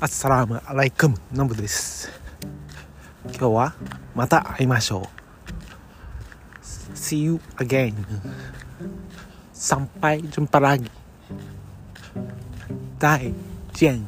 アッサラームアライクム。ノブです。今日はまた会いましょう。See you again. 参拝順パラギ。大见